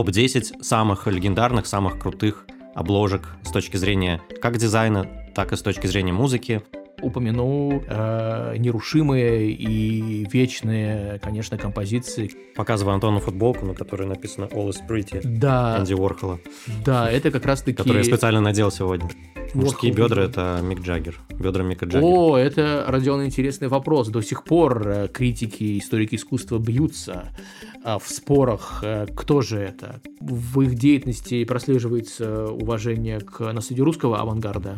топ-10 самых легендарных, самых крутых обложек с точки зрения как дизайна, так и с точки зрения музыки. Упомяну э, нерушимые и вечные, конечно, композиции. Показываю Антону футболку, на которой написано All is Pretty Да, Энди Уорхола, да, это как раз таки... который я специально надел сегодня. Мужские Уорхол. бедра — это Мик Джаггер. Бедра Мика Джаггера. О, это, Родион, интересный вопрос. До сих пор э, критики, историки искусства бьются в спорах, э, кто же это. В их деятельности прослеживается уважение к наследию русского авангарда.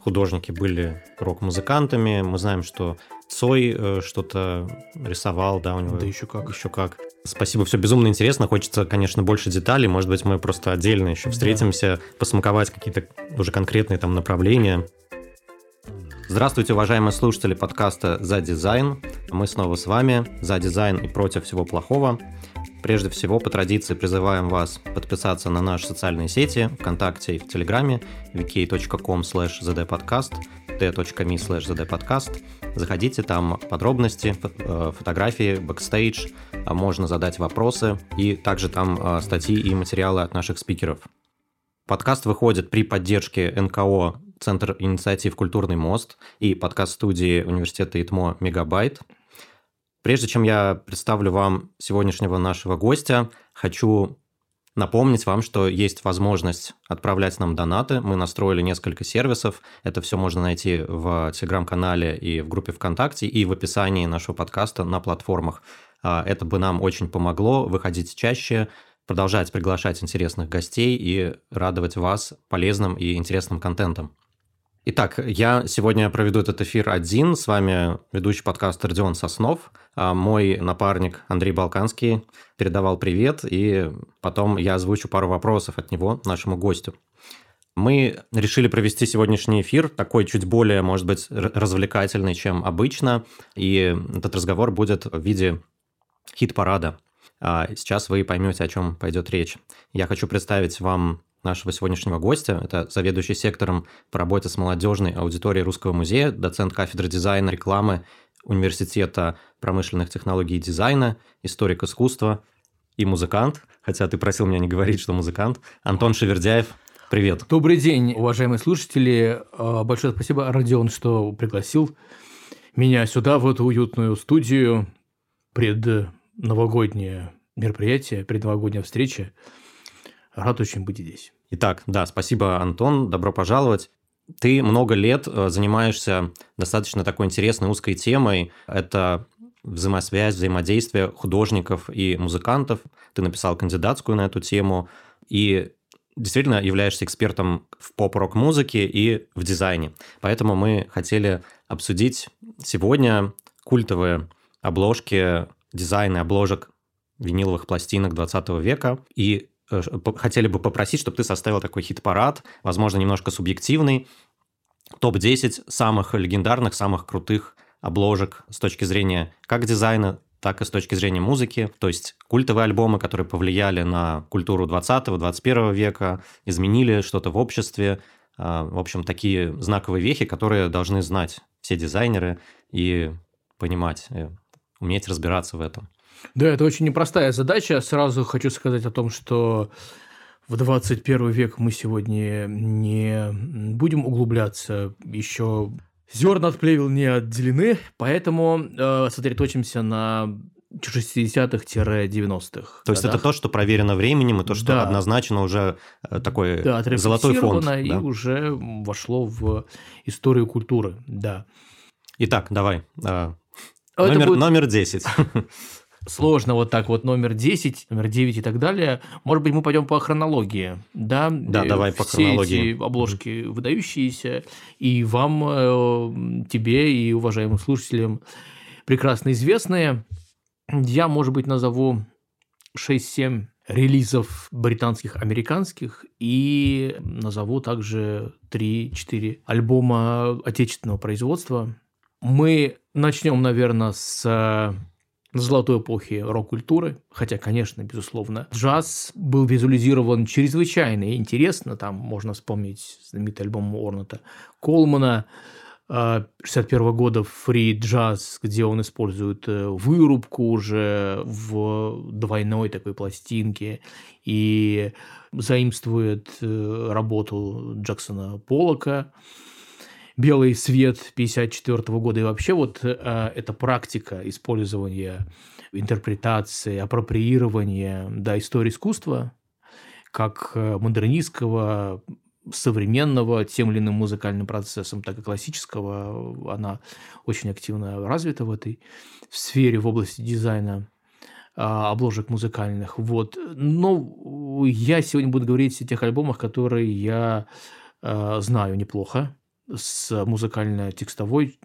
Художники были рок-музыкантами. Мы знаем, что Цой э, что-то рисовал, да, у него Да еще как. Еще как. Спасибо, все безумно интересно. Хочется, конечно, больше деталей. Может быть, мы просто отдельно еще Да. встретимся, посмаковать какие-то уже конкретные там направления. Здравствуйте, уважаемые слушатели подкаста «За дизайн». Мы снова с вами. «За дизайн» и «Против всего плохого». Прежде всего, по традиции призываем вас подписаться на наши социальные сети ВКонтакте и в Телеграме vk.com slash zdpodcast t.me slash zdpodcast. Заходите, там подробности, э, фотографии, бэкстейдж, а можно задать вопросы, и также там э, статьи и материалы от наших спикеров. Подкаст выходит при поддержке НКО Центр инициатив «Культурный мост» и подкаст-студии Университета ИТМО «Мегабайт». Прежде чем я представлю вам сегодняшнего нашего гостя, хочу напомнить вам, что есть возможность отправлять нам донаты. Мы настроили несколько сервисов. Это все можно найти в телеграм-канале и в группе ВКонтакте, и в описании нашего подкаста на платформах. А, Это бы нам очень помогло выходить чаще, продолжать приглашать интересных гостей и радовать вас полезным и интересным контентом. Итак, я сегодня проведу этот эфир один. С вами ведущий подкаста Родион Соснов. А Мой напарник Андрей Балканский передавал привет, и потом я озвучу пару вопросов от него нашему гостю. Мы решили провести сегодняшний эфир такой чуть более, может быть, развлекательный, чем обычно, и этот разговор будет в виде хит-парада. А Сейчас вы поймете, о чем пойдет речь. Я хочу представить вам нашего сегодняшнего гостя. Это заведующий сектором по работе с молодежной аудиторией Русского музея, доцент кафедры дизайна, рекламы Университета промышленных технологий и дизайна, историк искусства и музыкант. Хотя ты просил меня не говорить, что музыкант. Антон Шевердяев, привет. Добрый день, уважаемые слушатели. Э, Большое спасибо, Родион, что пригласил меня сюда, в эту уютную студию, пред новогоднее мероприятие, предновогодняя встреча. Рад очень быть здесь. Итак, да, спасибо, Антон, добро пожаловать. Ты много лет э, занимаешься достаточно такой интересной узкой темой. Это взаимосвязь, взаимодействие художников и музыкантов. Ты написал кандидатскую на эту тему и действительно являешься экспертом в поп-рок музыке и в дизайне. Поэтому мы хотели обсудить сегодня культовые обложки, дизайны обложек виниловых пластинок 20 века и хотели бы попросить, чтобы ты составил такой хит-парад, возможно, немножко субъективный, топ-10 самых легендарных, самых крутых обложек с точки зрения как дизайна, так и с точки зрения музыки, то есть культовые альбомы, которые повлияли на культуру 20-21 века, изменили что-то в обществе, А, в общем, такие знаковые вехи, которые должны знать все дизайнеры и понимать, э, уметь разбираться в этом. Да, это очень непростая задача. Сразу хочу сказать о том, что в 21 век мы сегодня не будем углубляться. Еще зерна от плевел не отделены, поэтому э, сосредоточимся на 60-х-90-х. То есть это то, что проверено временем, и то, что Да. однозначно уже э, такой да, золотой фонд. и да? уже вошло в историю культуры. Да. Итак, давай. э, А Номер, будет номер 10. сложно вот так вот номер 10, номер 9 и так далее. Может быть, мы пойдем по хронологии. Да, Да, Э, давай по хронологии. эти обложки выдающиеся, и вам, э, тебе и уважаемым слушателям прекрасно известные. Я, может быть, назову 6-7 релизов британских, американских, и назову также 3-4 альбома отечественного производства. Мы начнем, наверное, с э, золотой эпохи рок-культуры, хотя, конечно, безусловно, джаз был визуализирован чрезвычайно интересно, там можно вспомнить знаменитый альбом Орната Колмана, 61 -го года Free Jazz, где он использует э, вырубку уже в двойной такой пластинке и заимствует э, работу Джексона Полока белый свет 54 года. И вообще вот э, эта практика использования интерпретации, апроприирования да, истории искусства как э, модернистского, современного тем или иным музыкальным процессом, так и классического, она очень активно развита в этой сфере, в области дизайна а, обложек музыкальных. Вот. Но я сегодня буду говорить о тех альбомах, которые я э, знаю неплохо, с музыкально-текстовой,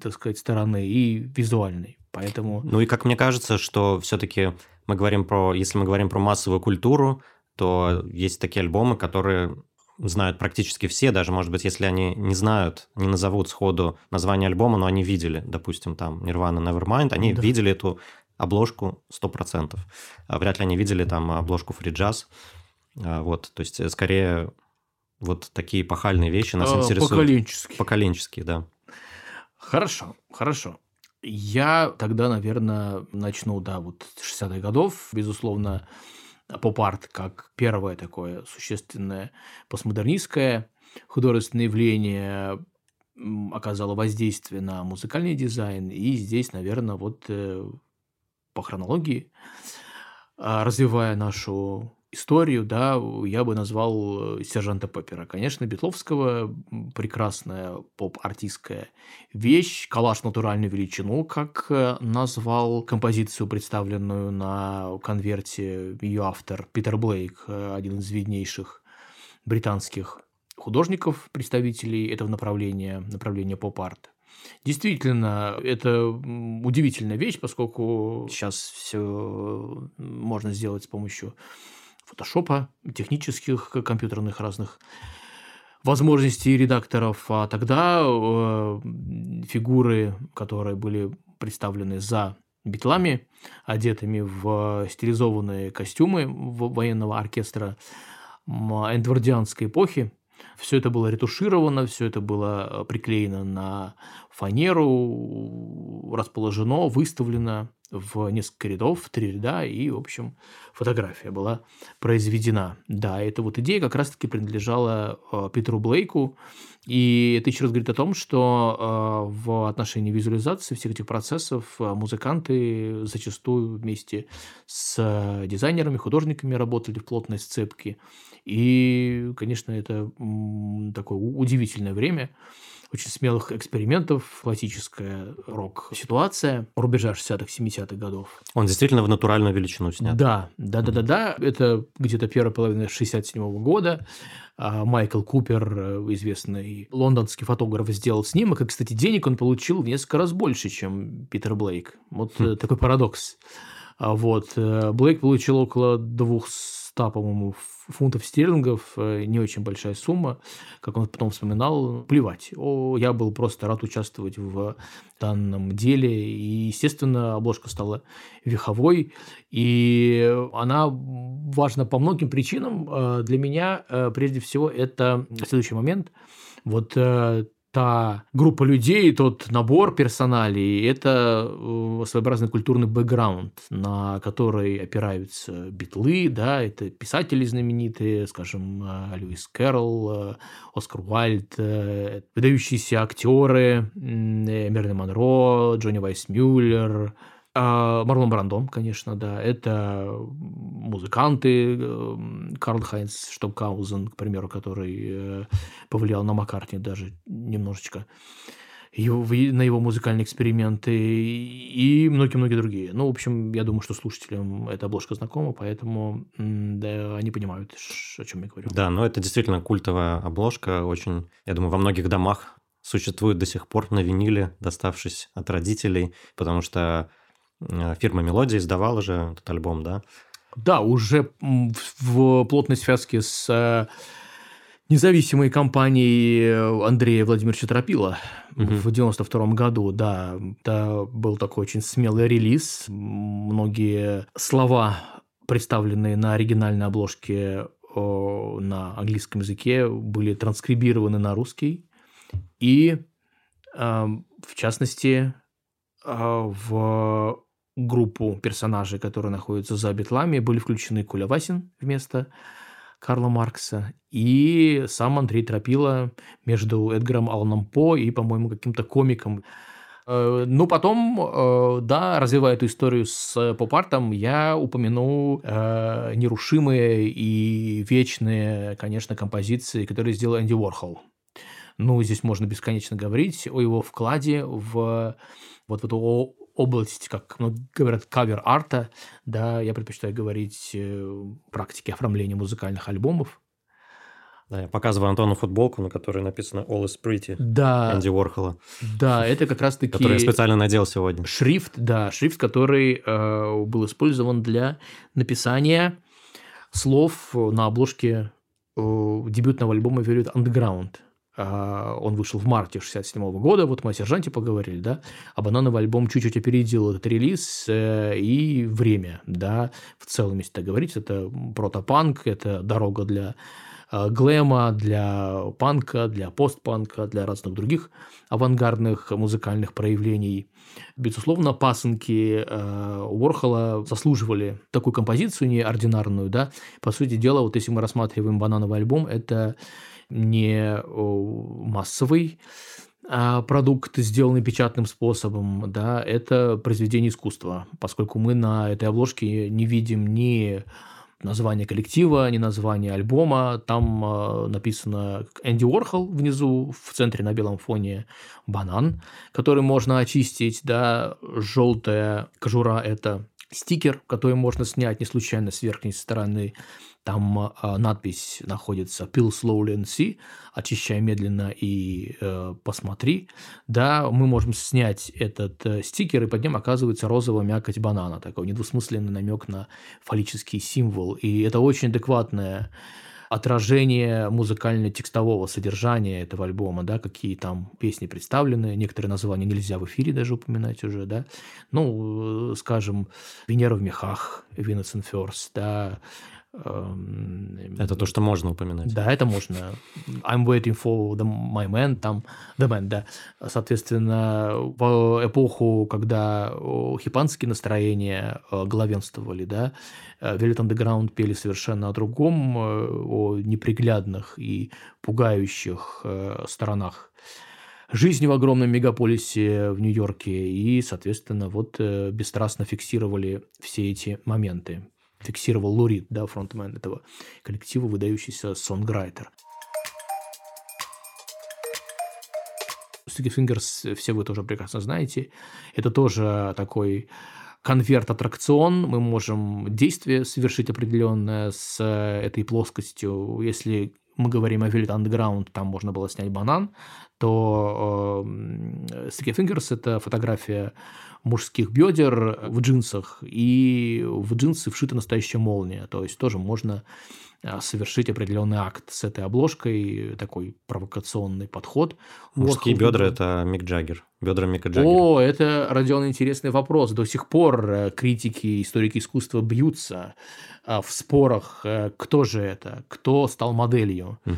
так сказать, стороны и визуальной. Поэтому... Ну и как мне кажется, что все-таки мы говорим про, если мы говорим про массовую культуру, то есть такие альбомы, которые знают практически все, даже, может быть, если они не знают, не назовут сходу название альбома, но они видели, допустим, там Nirvana Nevermind, они да. видели эту обложку 100%. А вряд ли они видели там обложку Free Jazz. А, вот, то есть, э, скорее, вот такие пахальные вещи нас а, интересуют. Поколенческие. Поколенческие, да. Хорошо, хорошо. Я тогда, наверное, начну, да, вот с 60-х годов. Безусловно, поп-арт как первое такое существенное постмодернистское художественное явление оказало воздействие на музыкальный дизайн. И здесь, наверное, вот э, по хронологии, а, развивая нашу историю, да, я бы назвал э, сержанта Пеппера. Конечно, Бетловского прекрасная поп-артистская вещь, калаш натуральную величину, как э, назвал композицию, представленную на конверте ее автор Питер Блейк, э, один из виднейших британских художников, представителей этого направления, направления поп-арт. Действительно, это удивительная вещь, поскольку сейчас все можно сделать с помощью фотошопа, технических компьютерных разных возможностей редакторов, а тогда э, фигуры, которые были представлены за битлами, одетыми в стилизованные костюмы военного оркестра эндвардианской эпохи, все это было ретушировано, все это было приклеено на фанеру, расположено, выставлено в несколько рядов, в три ряда, и, в общем, фотография была произведена. Да, эта вот идея как раз-таки принадлежала э, Питеру Блейку, и это еще раз говорит о том, что э, в отношении визуализации всех этих процессов э, музыканты зачастую вместе с дизайнерами, художниками работали в плотной сцепке. И, конечно, это такое удивительное время, очень смелых экспериментов, классическая рок-ситуация рубежа 60-х, 70-х годов. Он действительно в натуральную величину снят. Да, да, да, да, да. Это где-то первая половина 67 -го года. А, Майкл Купер, э, известный лондонский фотограф, сделал снимок. И, кстати, денег он получил в несколько раз больше, чем Питер Блейк. Вот хм. такой парадокс. А вот. Э, Блейк получил около 200, по-моему, фунтов стерлингов, э, не очень большая сумма, как он потом вспоминал, плевать. О, я был просто рад участвовать в данном деле, и, естественно, обложка стала веховой, и она важна по многим причинам. Э, для меня, э, прежде всего, это следующий момент. Вот та группа людей, тот набор персоналей – это э, своеобразный культурный бэкграунд, на который опираются битлы, да, это писатели знаменитые, скажем, э, Льюис Кэрролл, э, Оскар Уайльд, выдающиеся актеры, Мерлин Монро, Джонни Вайсмюллер, а, Марлон Брандом, конечно, да. Это музыканты, эм, Карл Хайнц Штокаузен, к примеру, который э, повлиял на Маккартни даже немножечко его, на его музыкальные эксперименты и многие-многие другие. Ну, в общем, я думаю, что слушателям эта обложка знакома, поэтому да, они понимают, о чем я говорю. Да, но это действительно культовая обложка, очень, я думаю, во многих домах существует до сих пор на виниле, доставшись от родителей, потому что фирма Мелодия издавала же этот альбом, да? Да, уже в плотной связке с э, независимой компанией э, Андрея Владимировича Тропила угу. в 92 году, да, это был такой очень смелый релиз. Многие слова, представленные на оригинальной обложке на английском языке, были транскрибированы на русский. И В частности, в группу персонажей, которые находятся за битлами, были включены Куля Васин вместо Карла Маркса и сам Андрей Тропила между Эдгаром Алланом По и, по-моему, каким-то комиком. Э, ну, потом, э, да, развивая эту историю с поп-артом, я упомяну э, нерушимые и вечные, конечно, композиции, которые сделал Энди Уорхол. Ну, здесь можно бесконечно говорить о его вкладе в вот в эту область, как говорят, кавер-арта, да, я предпочитаю говорить э, практике оформления музыкальных альбомов. Да, я показываю Антону футболку, на которой написано All is Pretty да, Энди Уорхола. Да, это как раз-таки... Который я специально надел сегодня. Шрифт, да, шрифт, который э, был использован для написания слов на обложке э, дебютного альбома Velvet Underground. А, он вышел в марте 67 года, вот мы о «Сержанте» поговорили, да, а «Банановый альбом» чуть-чуть опередил этот релиз э, и время, да, в целом, если так говорить, это протопанк, это дорога для э, глэма, для панка, для постпанка, для разных других авангардных музыкальных проявлений. Безусловно, пасынки э, Уорхола заслуживали такую композицию неординарную, да. По сути дела, вот если мы рассматриваем «Банановый альбом», это не массовый а продукт, сделанный печатным способом, да, это произведение искусства, поскольку мы на этой обложке не видим ни название коллектива, ни название альбома. Там э, написано Энди Уорхол внизу, в центре на белом фоне банан, который можно очистить, да, желтая кожура – это стикер, который можно снять не случайно с верхней стороны там э, надпись находится «Peel slowly and see», «Очищай медленно и э, посмотри». Да, мы можем снять этот э, стикер, и под ним оказывается розовая мякоть банана, такой недвусмысленный намек на фаллический символ. И это очень адекватное отражение музыкально-текстового содержания этого альбома, да, какие там песни представлены, некоторые названия нельзя в эфире даже упоминать уже, да, ну, э, скажем, «Венера в мехах», «Venus and First», да, это то, что можно упоминать. Да, это можно. I'm waiting for the, my man, там, the man, да. Соответственно, в эпоху, когда хипанские настроения э, главенствовали, да, э, Velvet Underground пели совершенно о другом, э, о неприглядных и пугающих сторонах жизни в огромном мегаполисе в Нью-Йорке и, соответственно, вот бесстрастно фиксировали все эти моменты фиксировал Лурид, да, фронтмен этого коллектива, выдающийся сонграйтер. Sticky Fingers, все вы тоже прекрасно знаете, это тоже такой конверт-аттракцион, мы можем действие совершить определенное с этой плоскостью. Если мы говорим о Velvet Underground, там можно было снять банан, то э, Sticky Fingers – это фотография мужских бедер в джинсах, и в джинсы вшита настоящая молния. То есть тоже можно а, совершить определенный акт с этой обложкой, такой провокационный подход. Мужские вот, бедра – это Мик Джаггер, бедра Мика Джаггера. О, это, Родион, интересный вопрос. До сих пор э, критики, историки искусства бьются а, в спорах, э, кто же это, кто стал моделью. Угу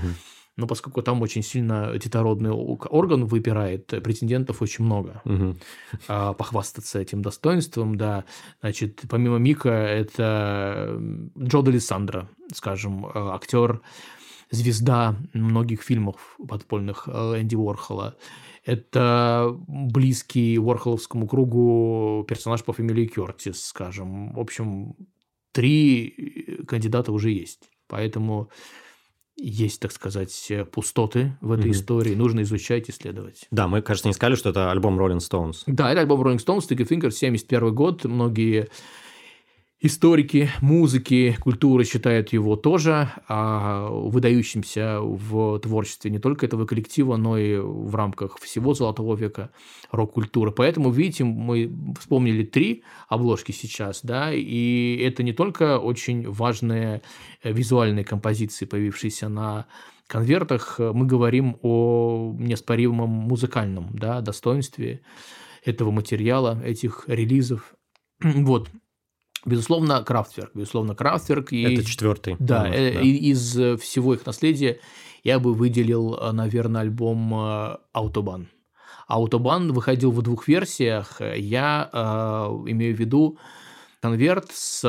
но поскольку там очень сильно детородный орган выпирает, претендентов очень много. Угу. А, похвастаться этим достоинством, да. Значит, помимо Мика, это Джо Делисандро, скажем, а, актер, звезда многих фильмов подпольных а, Энди Уорхола. Это близкий Уорхоловскому кругу персонаж по фамилии Кертис, скажем. В общем, три кандидата уже есть. Поэтому есть, так сказать, э, пустоты в этой mm-hmm. истории, нужно изучать, исследовать. Да, мы, кажется, не сказали, что это альбом Rolling Stones. Да, это альбом Rolling Stones, Sticky Fingers, 71 год. Многие Историки музыки, культуры считают его тоже а, выдающимся в творчестве не только этого коллектива, но и в рамках всего Золотого века рок-культуры. Поэтому, видите, мы вспомнили три обложки сейчас, да, и это не только очень важные визуальные композиции, появившиеся на конвертах, мы говорим о неоспоримом музыкальном да, достоинстве этого материала, этих релизов. Вот, Безусловно, Крафтверк. Безусловно, Крафтверк. И, Это четвертый. Да, да. Э, и, из э, всего их наследия я бы выделил, э, наверное, альбом Аутобан. Аутобан выходил в двух версиях. Я э, имею в виду конверт с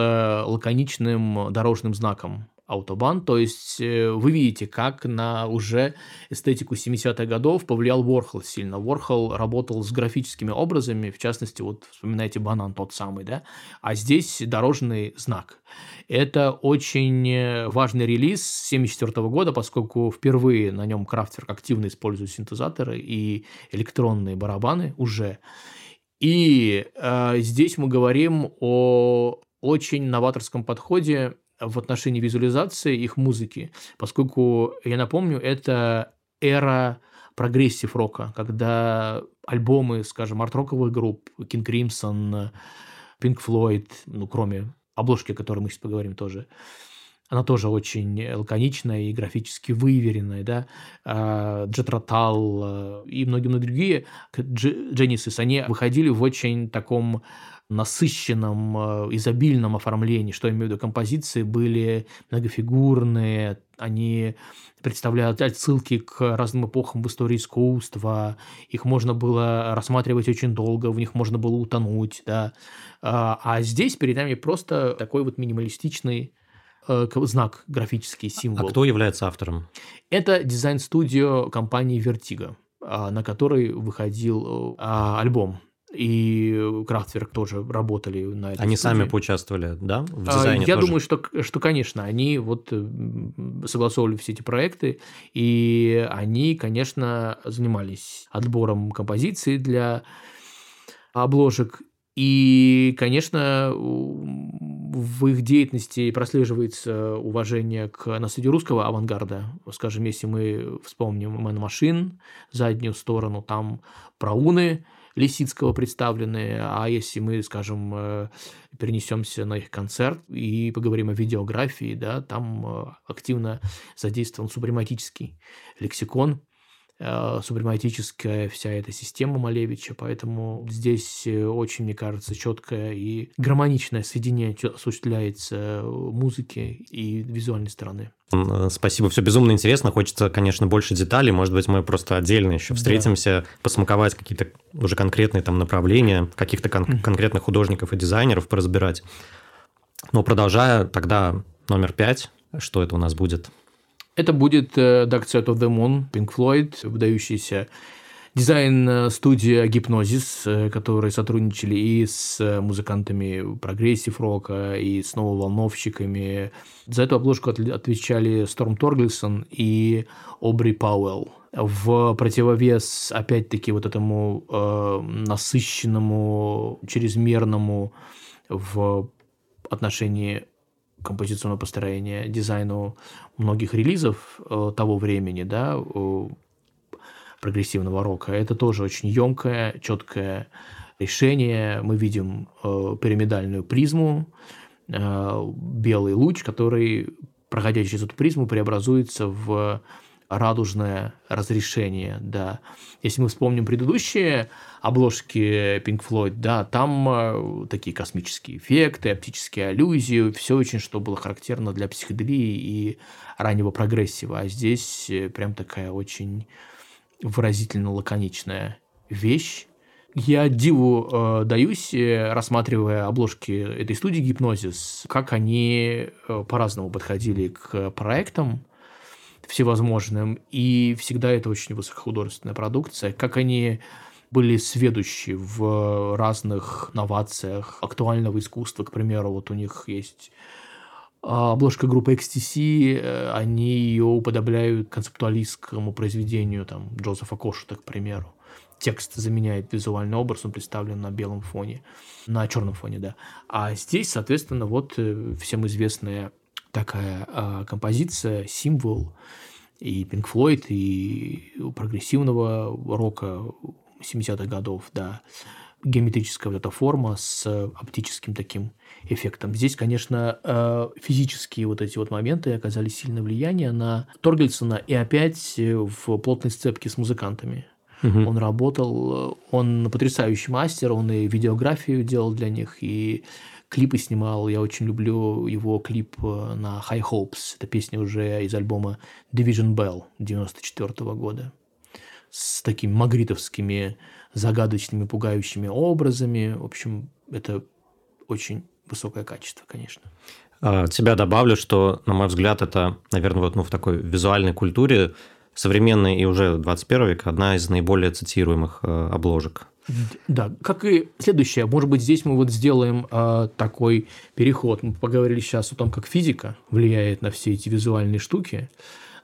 лаконичным дорожным знаком Аутобан. То есть э, вы видите, как на уже эстетику 70-х годов повлиял Ворхол сильно. Ворхол работал с графическими образами, в частности, вот вспоминайте банан тот самый, да, а здесь дорожный знак. Это очень э, важный релиз 1974 года, поскольку впервые на нем Крафтверк активно использует синтезаторы и электронные барабаны уже. И э, здесь мы говорим о очень новаторском подходе в отношении визуализации их музыки, поскольку, я напомню, это эра progressive рока, когда альбомы, скажем, арт-роковых групп, King Crimson, Pink Floyd, ну, кроме обложки, о которой мы сейчас поговорим тоже, она тоже очень лаконичная и графически выверенная, да, а, и многие-многие другие Genesis, они выходили в очень таком насыщенном, э, изобильном оформлении, что я имею в виду, композиции были многофигурные, они представляют отсылки к разным эпохам в истории искусства, их можно было рассматривать очень долго, в них можно было утонуть, да. А, а здесь перед нами просто такой вот минималистичный э, знак, графический а символ. А кто является автором? Это дизайн-студио компании Vertigo, а, на которой выходил а, альбом и Крафтверк тоже работали на этой Они студии. сами поучаствовали, да, в а, дизайне Я тоже? думаю, что, что, конечно, они вот согласовывали все эти проекты, и они, конечно, занимались отбором композиций для обложек, и, конечно, в их деятельности прослеживается уважение к наследию русского авангарда. Скажем, если мы вспомним «Мэн Машин», заднюю сторону, там прауны, Лисицкого представлены, а если мы, скажем, э, перенесемся на их концерт и поговорим о видеографии, да, там э, активно задействован супрематический лексикон, супрематическая вся эта система Малевича, поэтому здесь э, очень, мне кажется, четкое и гармоничное соединение осуществляется музыки и визуальной стороны. Э, спасибо, все безумно интересно. Хочется, конечно, больше деталей. Может быть, мы просто отдельно еще встретимся, да. посмаковать какие-то уже конкретные там направления, каких-то кон- конкретных художников и дизайнеров поразбирать. Но продолжая, тогда номер пять, что это у нас будет? Это будет э, Dark Side of the Moon, Pink Floyd, выдающийся дизайн-студия Hipgnosis, э, которые сотрудничали и с музыкантами progressive рока, и с нововолновщиками. За эту обложку отвечали Сторм Торгельсон и Обри Пауэлл. В противовес, опять-таки, вот этому э, насыщенному, чрезмерному в отношении композиционного построения, дизайну многих релизов э, того времени, да, прогрессивного рока. Это тоже очень емкое, четкое решение. Мы видим э, пирамидальную призму, э, белый луч, который, проходя через эту призму, преобразуется в радужное разрешение, да. Если мы вспомним предыдущие обложки Pink Floyd, да, там э, такие космические эффекты, оптические аллюзии, все очень, что было характерно для психоделии и раннего прогрессива. А здесь э, прям такая очень выразительно лаконичная вещь. Я диву э, даюсь, э, рассматривая обложки этой студии Гипнозис, как они э, по-разному подходили к проектам, всевозможным, и всегда это очень высокохудожественная продукция, как они были сведущи в разных новациях актуального искусства, к примеру, вот у них есть а, обложка группы XTC, э, они ее уподобляют концептуалистскому произведению там, Джозефа Кошута, к примеру. Текст заменяет визуальный образ, он представлен на белом фоне, на черном фоне, да. А здесь, соответственно, вот э, всем известная такая э, композиция, символ и Pink Floyd, и прогрессивного рока 70-х годов, да, геометрическая вот эта форма с оптическим таким эффектом. Здесь, конечно, э, физические вот эти вот моменты оказали сильное влияние на Торгельсона и опять в плотной сцепке с музыкантами. Угу. Он работал, он потрясающий мастер, он и видеографию делал для них, и клипы снимал. Я очень люблю его клип э, на High Hopes. Это песня уже из альбома Division Bell 94 года. с такими магритовскими загадочными, пугающими образами. В общем, это очень высокое качество, конечно. От а, себя добавлю, что, на мой взгляд, это, наверное, вот ну, в такой визуальной культуре современной и уже 21 век одна из наиболее цитируемых э, обложек. Да, как и следующее, может быть, здесь мы вот сделаем э, такой переход. Мы поговорили сейчас о том, как физика влияет на все эти визуальные штуки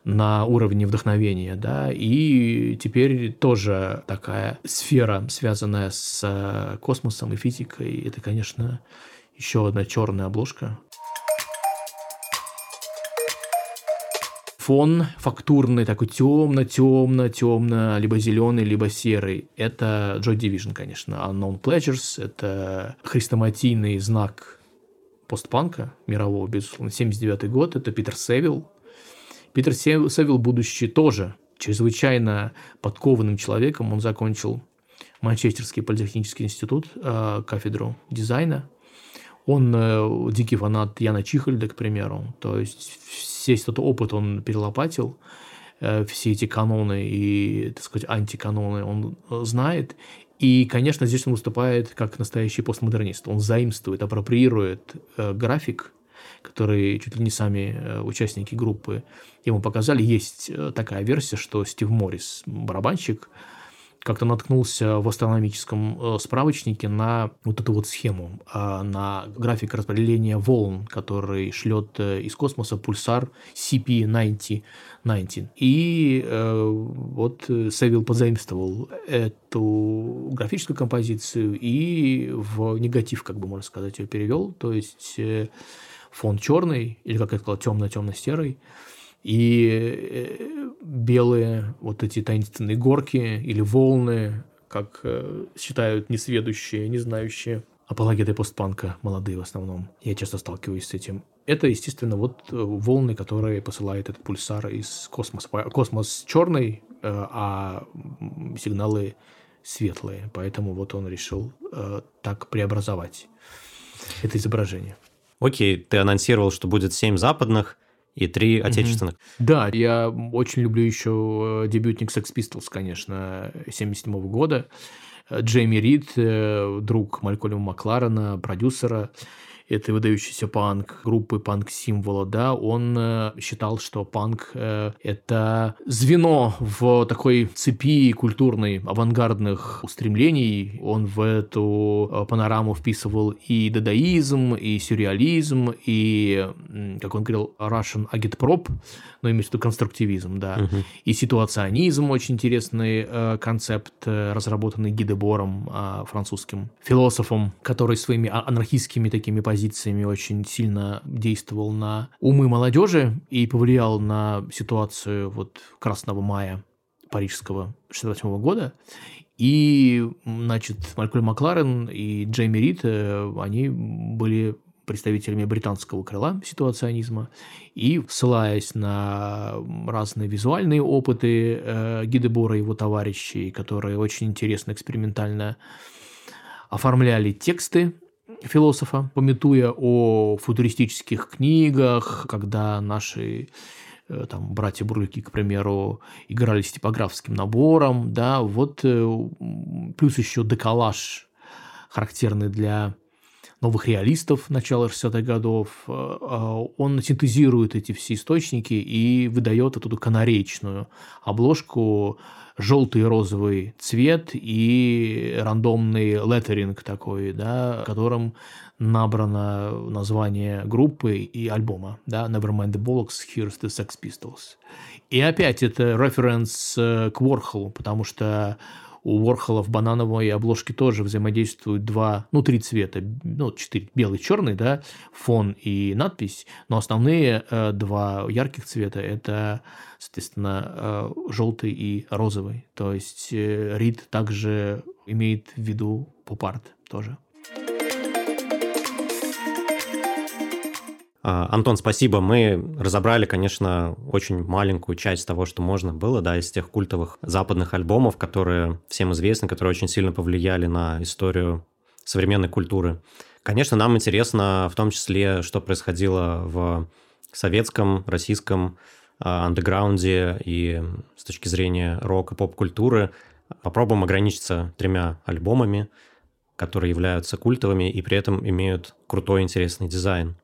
на уровне вдохновения, да, и теперь тоже такая сфера, связанная с э, космосом и физикой, это, конечно, еще одна черная обложка, фон фактурный, такой темно-темно-темно, либо зеленый, либо серый. Это Joy Division, конечно. Unknown Pleasures – это хрестоматийный знак постпанка мирового, безусловно. 79 год – это Питер Севилл. Питер Севилл, будучи тоже чрезвычайно подкованным человеком, он закончил Манчестерский политехнический институт, э, кафедру дизайна. Он э, дикий фанат Яна Чихольда, к примеру. То есть весь этот опыт он перелопатил, э, все эти каноны и, так сказать, антиканоны он э, знает. И, конечно, здесь он выступает как настоящий постмодернист. Он заимствует, апроприирует график, который чуть ли не сами участники группы ему показали. Есть такая версия, что Стив Моррис, барабанщик, как-то наткнулся в астрономическом э, справочнике на вот эту вот схему, а, на график распределения волн, который шлет э, из космоса пульсар CP-90. И э, вот Севил позаимствовал эту графическую композицию и в негатив, как бы можно сказать, ее перевел. То есть фон черный, или как я сказал, темно-темно-серый, и белые вот эти таинственные горки или волны, как э, считают несведущие, не знающие апологеты постпанка, молодые в основном. Я часто сталкиваюсь с этим. Это, естественно, вот э, волны, которые посылает этот пульсар из космоса. Космос черный, э, а сигналы светлые. Поэтому вот он решил так преобразовать это изображение. Окей, ты анонсировал, что будет семь западных и три отечественных. Да, я очень люблю еще э, дебютник Sex Pistols, конечно, 77 года. Джейми Рид, э, друг Малькольма Макларена, продюсера этой выдающейся панк, группы панк-символа, да, он э, считал, что панк э, – это звено в такой цепи культурной авангардных устремлений. Он в эту э, панораму вписывал и дадаизм, и сюрреализм, и, как он говорил, Russian agitprop, но имеется в виду конструктивизм, да, угу. и ситуационизм, очень интересный э, концепт, э, разработанный Гидебором, э, французским философом, который своими а, анархистскими такими позициями очень сильно действовал на умы молодежи и повлиял на ситуацию вот Красного мая парижского 68 года. И, значит, Малькольм Макларен и Джейми Рид, э, они были представителями британского крыла ситуационизма, и ссылаясь на разные визуальные опыты э, Гидебора и его товарищей, которые очень интересно экспериментально оформляли тексты философа, пометуя о футуристических книгах, когда наши э, там, братья Бурлики, к примеру, играли с типографским набором, да, вот э, плюс еще деколаж, характерный для новых реалистов начала 60-х годов. Э, э, он синтезирует эти все источники и выдает эту канареечную обложку желтый и розовый цвет и рандомный леттеринг такой, да, которым набрано название группы и альбома, да, Nevermind the Bollocks, Here's the Sex Pistols. И опять это референс э, к Ворхолу, потому что у Ворхола в банановой обложке тоже взаимодействуют два, ну, три цвета, ну, четыре, белый, черный, да, фон и надпись, но основные э, два ярких цвета – это, соответственно, э, желтый и розовый. То есть э, Рид также имеет в виду поп-арт тоже. Антон, спасибо. Мы разобрали, конечно, очень маленькую часть того, что можно было, да, из тех культовых западных альбомов, которые всем известны, которые очень сильно повлияли на историю современной культуры. Конечно, нам интересно в том числе, что происходило в советском, российском андеграунде и с точки зрения рок и поп-культуры. Попробуем ограничиться тремя альбомами, которые являются культовыми и при этом имеют крутой, интересный дизайн.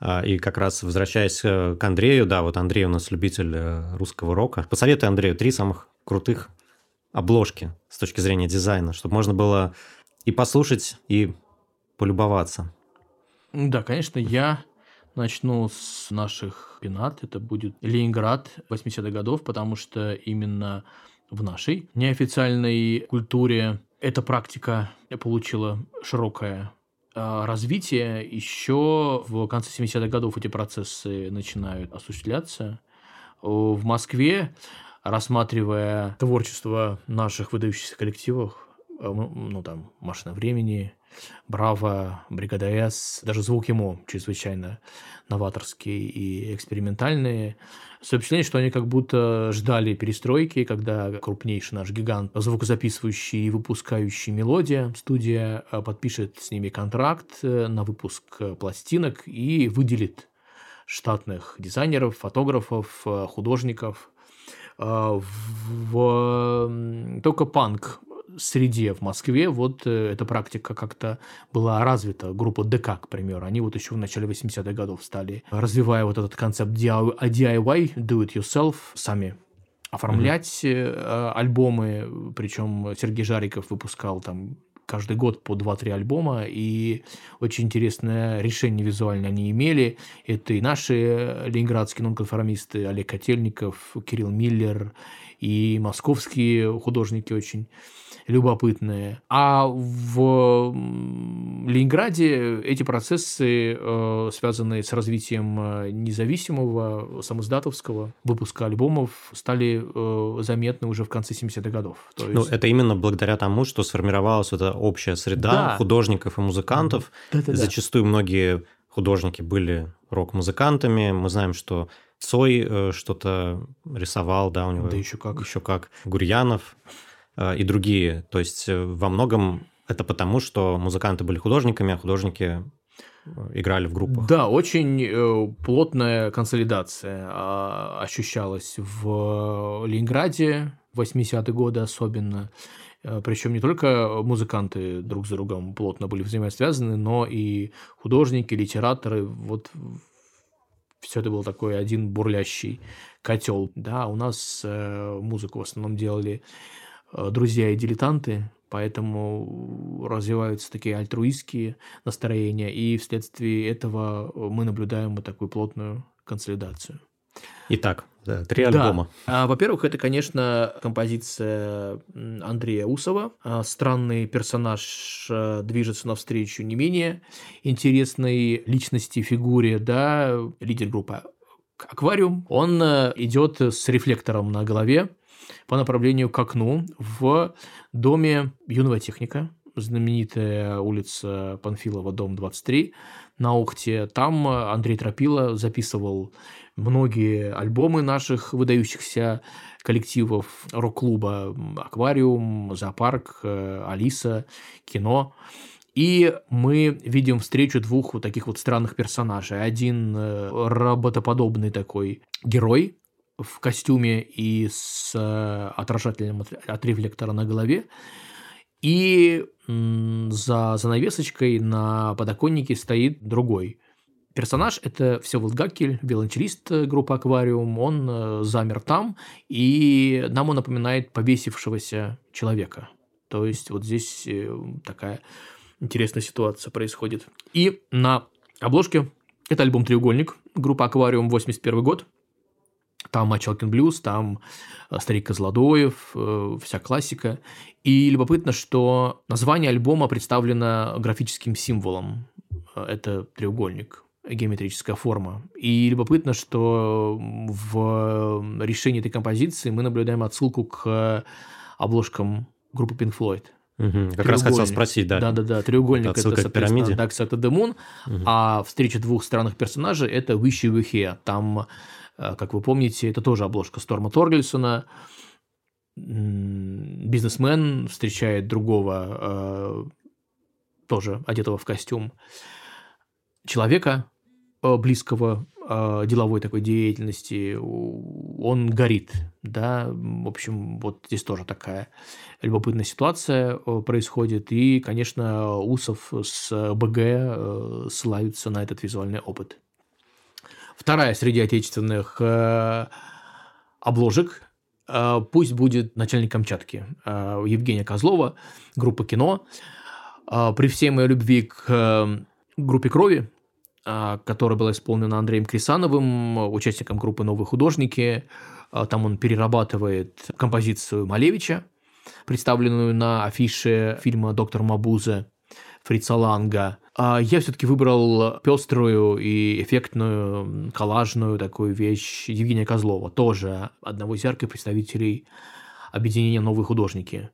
А, и как раз возвращаясь э, к Андрею, да, вот Андрей у нас любитель э, русского рока. Посоветуй Андрею три самых крутых обложки с точки зрения дизайна, чтобы можно было и послушать, и полюбоваться. Да, конечно, я начну с наших пенат. Это будет Ленинград 80-х годов, потому что именно в нашей неофициальной культуре эта практика получила широкое а, развитие. Еще в конце 70-х годов эти процессы начинают осуществляться. В Москве, рассматривая творчество наших выдающихся коллективов, а, ну, там, «Машина времени», Браво, Бригада С, даже звук ему чрезвычайно новаторские и экспериментальные. Впечатление, что они как будто ждали перестройки, когда крупнейший наш гигант, звукозаписывающий и выпускающий мелодия, студия э, подпишет с ними контракт э, на выпуск э, пластинок и выделит штатных дизайнеров, фотографов, художников. В... Только панк среде в Москве вот э, эта практика как-то была развита. Группа ДК, к примеру, они вот еще в начале 80-х годов стали, развивая вот этот концепт DIY, do it yourself, сами оформлять mm-hmm. альбомы, причем Сергей Жариков выпускал там каждый год по 2-3 альбома, и очень интересное решение визуально они имели. Это и наши ленинградские нонконформисты, Олег Котельников, Кирилл Миллер, и московские художники очень любопытные. А в Ленинграде эти процессы, э, связанные с развитием э, независимого, самоздатовского выпуска альбомов, стали э, заметны уже в конце 70-х годов. То ну, есть... Ну, это именно благодаря тому, что сформировалась эта общая среда да. художников и музыкантов. Да-да-да. Зачастую многие художники были рок-музыкантами. Мы знаем, что Цой что-то рисовал, да, у него. Да еще как. Еще как. Гурьянов. Э, и другие. То есть э, во многом это потому, что музыканты были художниками, а художники э, играли в группах. Да, очень плотная консолидация а, ощущалась в Ленинграде в 80-е годы особенно. Причем не только музыканты друг за другом плотно были взаимосвязаны, но и художники, литераторы. Вот все это был такой один бурлящий котел. Да, у нас музыку в основном делали Э, друзья и дилетанты, поэтому развиваются такие альтруистские настроения, и вследствие этого мы наблюдаем вот такую плотную консолидацию. Итак, да, три альбома. Да. Во-первых, это, конечно, композиция Андрея Усова. А, странный персонаж э, движется навстречу не менее интересной личности, фигуре, да, лидер группы Аквариум. Он э, идет с рефлектором на голове, по направлению к окну в доме юного техника, знаменитая улица Панфилова, дом 23 на Ухте. Там Андрей Тропила записывал многие альбомы наших выдающихся коллективов рок-клуба «Аквариум», «Зоопарк», «Алиса», «Кино». И мы видим встречу двух вот таких вот странных персонажей. Один э, роботоподобный такой герой, в костюме и с э, отражателем от рефлектора на голове. И за занавесочкой на подоконнике стоит другой персонаж. Это Всеволод Гакель, виолончелист группы «Аквариум». Он э, замер там, и нам он напоминает повесившегося человека. То есть вот здесь э, такая интересная ситуация происходит. И на обложке это альбом «Треугольник», группа «Аквариум», 81 год – там Мачалкин блюз, там э, Старик Козлодоев, э, вся классика. И любопытно, что название альбома представлено графическим символом. Э, это треугольник, геометрическая форма. И любопытно, что в решении этой композиции мы наблюдаем отсылку к обложкам группы Pink Floyd. Угу, как раз хотел спросить, да. Да-да-да, треугольник это, соответственно, Dark Side of the Moon, угу. а встреча двух странных персонажей – это Wish You Were Here. Там Э, как вы помните, это тоже обложка Сторма Торгельсона. Бизнесмен встречает другого, э, тоже одетого в костюм, человека, э, близкого э, деловой такой деятельности, он горит, да, в общем, вот здесь тоже такая любопытная ситуация э, происходит, и, конечно, Усов с БГ славится на этот визуальный опыт. Вторая среди отечественных обложек пусть будет начальник Камчатки Евгения Козлова, группа «Кино». При всей моей любви к группе «Крови», которая была исполнена Андреем Крисановым, участником группы «Новые художники», э, там он перерабатывает композицию Малевича, представленную на афише фильма «Доктор Мабузе», Фрица Ланга. А я все-таки выбрал пеструю и эффектную, коллажную такую вещь Евгения Козлова, тоже одного из ярких представителей объединения «Новые художники».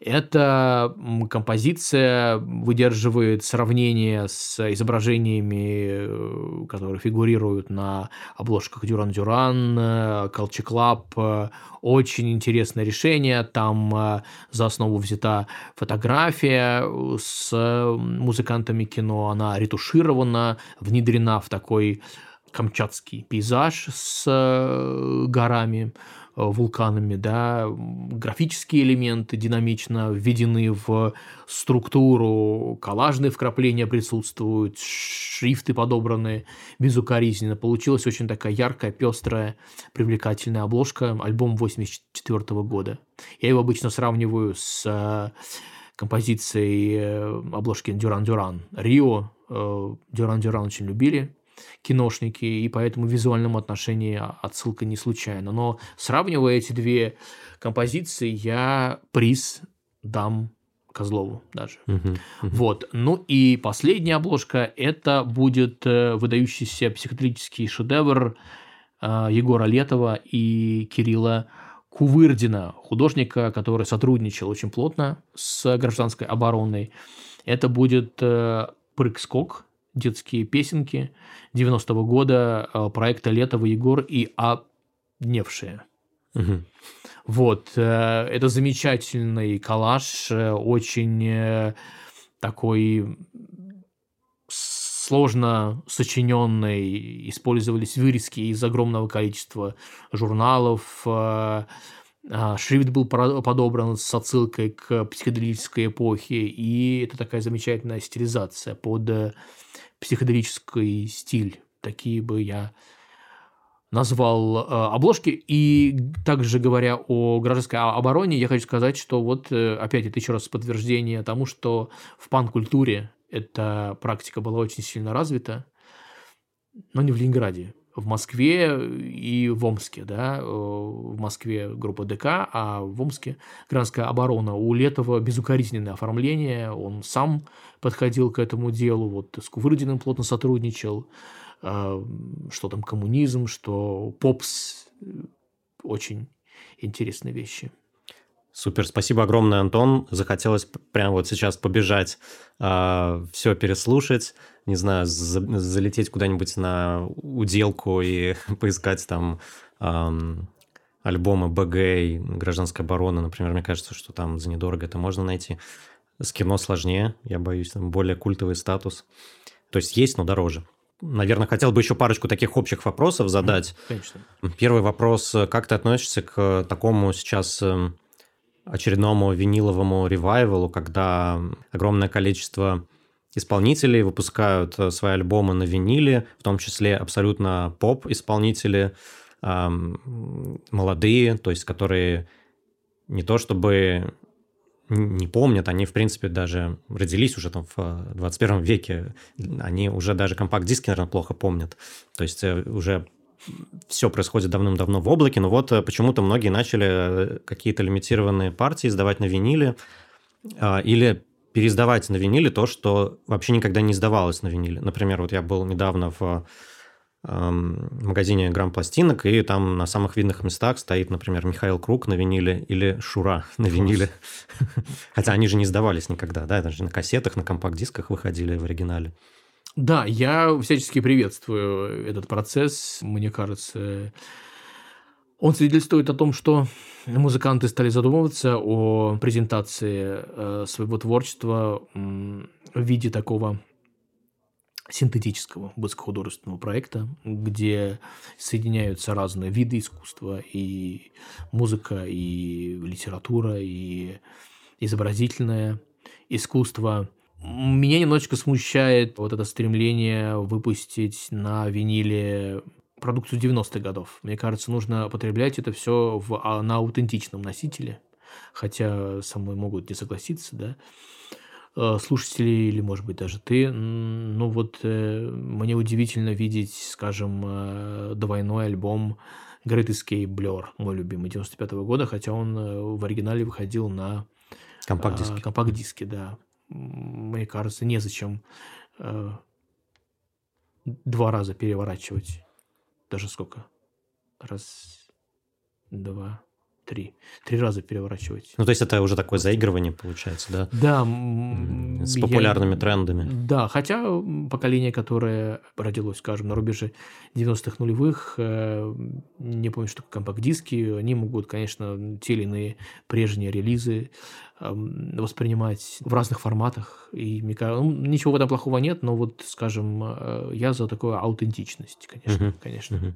Эта композиция выдерживает сравнение с изображениями, э, которые фигурируют на обложках Дюран Дюран, Culture Club. Очень интересное решение. Там э, за основу взята фотография с музыкантами кино. Она ретуширована, внедрена в такой камчатский пейзаж с э, горами Э, вулканами, да, графические элементы динамично введены в структуру, коллажные вкрапления присутствуют, шрифты подобраны безукоризненно. Получилась очень такая яркая, пестрая, привлекательная обложка, альбом 84 года. Я его обычно сравниваю с э, композицией э, обложки Дюран Дюран. Рио Дюран Дюран очень любили киношники, и поэтому в визуальном отношении отсылка не случайна. Но сравнивая эти две композиции, я приз дам Козлову даже. Uh-huh, uh-huh. Вот. Ну и последняя обложка – это будет э, выдающийся психоделический шедевр э, Егора Летова и Кирилла Кувырдина, художника, который сотрудничал очень плотно с гражданской обороной. Это будет э, прыг-скок детские песенки 90-го года э, проекта Летова Егор и Обневшие. Угу. Вот, э, это замечательный коллаж, э, очень такой сложно сочиненный, использовались вырезки из огромного количества журналов, шрифт был подобран с отсылкой к психоделической эпохе, и это такая замечательная стилизация под психоделический стиль. Такие бы я назвал э, обложки. И также говоря о гражданской обороне, я хочу сказать, что вот э, опять это еще раз подтверждение тому, что в пан-культуре эта практика была очень сильно развита, но не в Ленинграде в Москве и в Омске, да, э, в Москве группа ДК, а в Омске гражданская оборона. У Летова безукоризненное оформление, он сам подходил к этому делу, вот с Кувырдиным плотно сотрудничал, э, что там коммунизм, что попс, очень интересные вещи. Супер, спасибо огромное, Антон. Захотелось прямо вот сейчас побежать, э, все переслушать не знаю, за, залететь куда-нибудь на уделку и поискать там эм, альбомы БГ и гражданской обороны, например, мне кажется, что там за недорого это можно найти. С кино сложнее, я боюсь, там более культовый статус. То есть есть, но дороже. Наверное, хотел бы еще парочку таких общих вопросов задать. Конечно. Первый вопрос. Как ты относишься к такому сейчас эм, очередному виниловому ревайвалу, когда огромное количество исполнители выпускают э, свои альбомы на виниле, в том числе абсолютно поп-исполнители, эм, молодые, то есть которые не то чтобы не помнят, они, в принципе, даже родились уже там в 21 веке, они уже даже компакт-диски, наверное, плохо помнят. То есть э, уже все происходит давным-давно в облаке, но вот э, почему-то многие начали какие-то лимитированные партии издавать на виниле а, или переиздавать на виниле то, что вообще никогда не издавалось на виниле. Например, вот я был недавно в эм, магазине грамм пластинок, и там на самых видных местах стоит, например, Михаил Круг на виниле или Шура на виниле. Хотя они же не издавались никогда, да, даже на кассетах, на компакт-дисках выходили в оригинале. Да, я всячески приветствую этот процесс. Мне кажется, он свидетельствует о том, что музыканты стали задумываться о презентации э, своего творчества в виде такого синтетического высокохудожественного проекта, где соединяются разные виды искусства, и музыка, и литература, и изобразительное искусство. Меня немножечко смущает вот это стремление выпустить на виниле продукцию 90-х годов. Мне кажется, нужно потреблять это все в, а, на аутентичном носителе, хотя со мной могут не согласиться, да. Э, слушатели или, может быть, даже ты. Ну вот э, мне удивительно видеть, скажем, э, двойной альбом Great Escape Blur, мой любимый, 95 -го года, хотя он в оригинале выходил на компакт-диске. компакт-диске, да. Мне кажется, незачем два раза переворачивать. Даже сколько? Раз, два, три. Три раза переворачивать. Ну, то есть это уже такое заигрывание получается, да? Да. С популярными я... трендами. Да, хотя поколение, которое родилось, скажем, на рубеже 90-х нулевых, э, не помню, что компакт-диски, они могут, конечно, те или иные прежние релизы воспринимать в разных форматах. И мне кажется, ну, ничего в этом плохого нет, но вот, скажем, э, я за такую аутентичность, конечно, uh-huh. конечно. Uh-huh.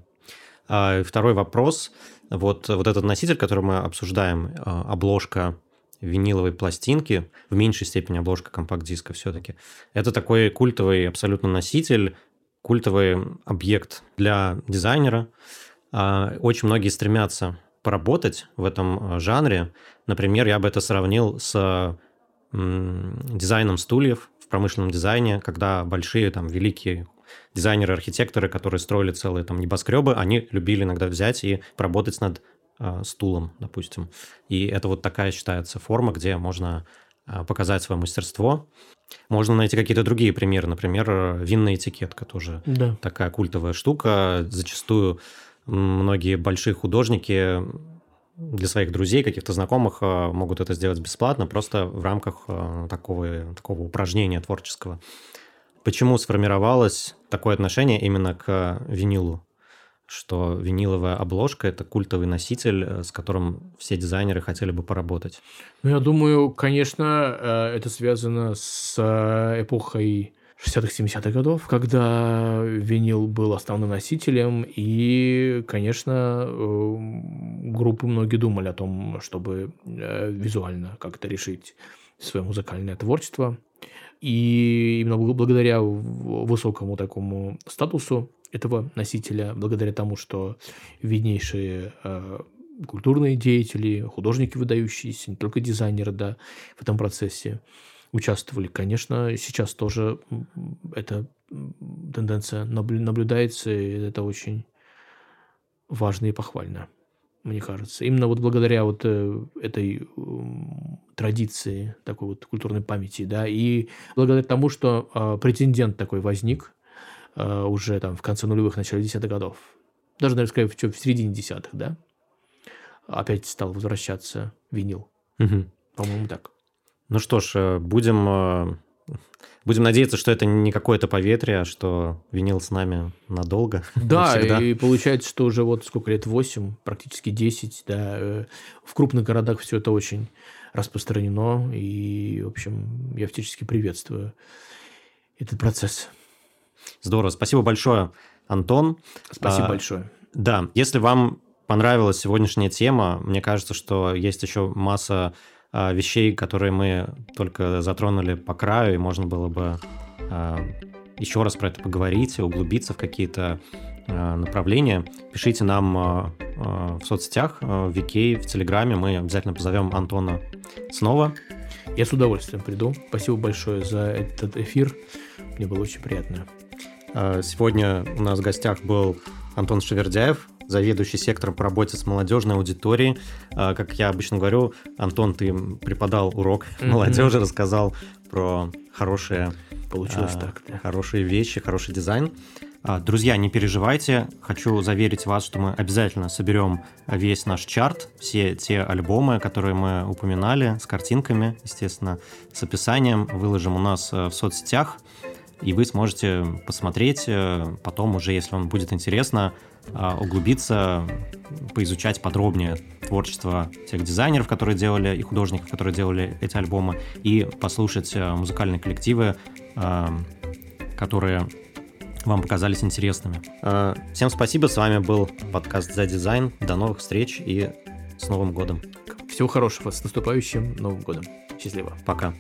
А, второй вопрос. Вот, вот этот носитель, который мы обсуждаем, а, обложка виниловой пластинки, в меньшей степени обложка компакт-диска все-таки, это такой культовый абсолютно носитель, культовый объект для дизайнера. А, очень многие стремятся поработать в этом жанре. Например, я бы это сравнил с дизайном стульев в промышленном дизайне, когда большие там великие дизайнеры, архитекторы, которые строили целые там небоскребы, они любили иногда взять и поработать над э, стулом, допустим. И это вот такая считается форма, где можно э, показать свое мастерство. Можно найти какие-то другие примеры, например, винная этикетка тоже да. такая культовая штука. Зачастую многие большие художники для своих друзей, каких-то знакомых могут это сделать бесплатно, просто в рамках такого, такого упражнения творческого. Почему сформировалось такое отношение именно к винилу? Что виниловая обложка – это культовый носитель, э, с которым все дизайнеры хотели бы поработать? Ну, я думаю, конечно, э, это связано с э, эпохой 60-х, 70-х годов, когда винил был основным носителем, и, конечно, группы многие думали о том, чтобы визуально как-то решить свое музыкальное творчество. И именно благодаря высокому такому статусу этого носителя, благодаря тому, что виднейшие э, культурные деятели, художники выдающиеся, не только дизайнеры, да, в этом процессе участвовали. Конечно, сейчас тоже эта тенденция наблюдается, и это очень важно и похвально мне кажется. Именно вот благодаря вот э, этой традиции, такой вот культурной памяти, да, и благодаря тому, что э, претендент такой возник э, уже там в конце нулевых, начале десятых годов, даже, наверное, сказать, в, в середине десятых, да, опять стал возвращаться винил. Угу. По-моему, так. Ну что ж, э, будем э, Будем надеяться, что это не какое-то поветрие, а что винил с нами надолго. Да, и получается, что уже вот сколько лет, 8, практически 10, да, э, в крупных городах все это очень распространено, и, в общем, я всячески приветствую этот процесс. Здорово, спасибо большое, Антон. Спасибо а, большое. Да, если вам понравилась сегодняшняя тема, мне кажется, что есть еще масса вещей, которые мы только затронули по краю, и можно было бы а, еще раз про это поговорить, углубиться в какие-то а, направления. Пишите нам в соцсетях, в Викей, в Телеграме. Мы обязательно позовем Антона снова. Я с удовольствием приду. Спасибо большое за этот эфир. Мне было очень приятно. Сегодня у нас в гостях был Антон Шевердяев, заведующий сектором по работе с молодежной аудиторией. А, как я обычно говорю, Антон, ты преподал урок mm-hmm. молодежи, рассказал про хорошие, Получилось а, так, да. хорошие вещи, хороший дизайн. А, друзья, не переживайте, хочу заверить вас, что мы обязательно соберем весь наш чарт, все те альбомы, которые мы упоминали, с картинками, естественно, с описанием, выложим у нас э, в соцсетях, и вы сможете посмотреть э, потом уже, если вам будет интересно, углубиться, поизучать подробнее творчество тех дизайнеров, которые делали, и художников, которые делали эти альбомы, и послушать э, музыкальные коллективы, э, которые вам показались интересными. Э, всем спасибо, с вами был подкаст «За дизайн». До новых встреч и с Новым годом. Всего хорошего, с наступающим Новым годом. Счастливо. Пока.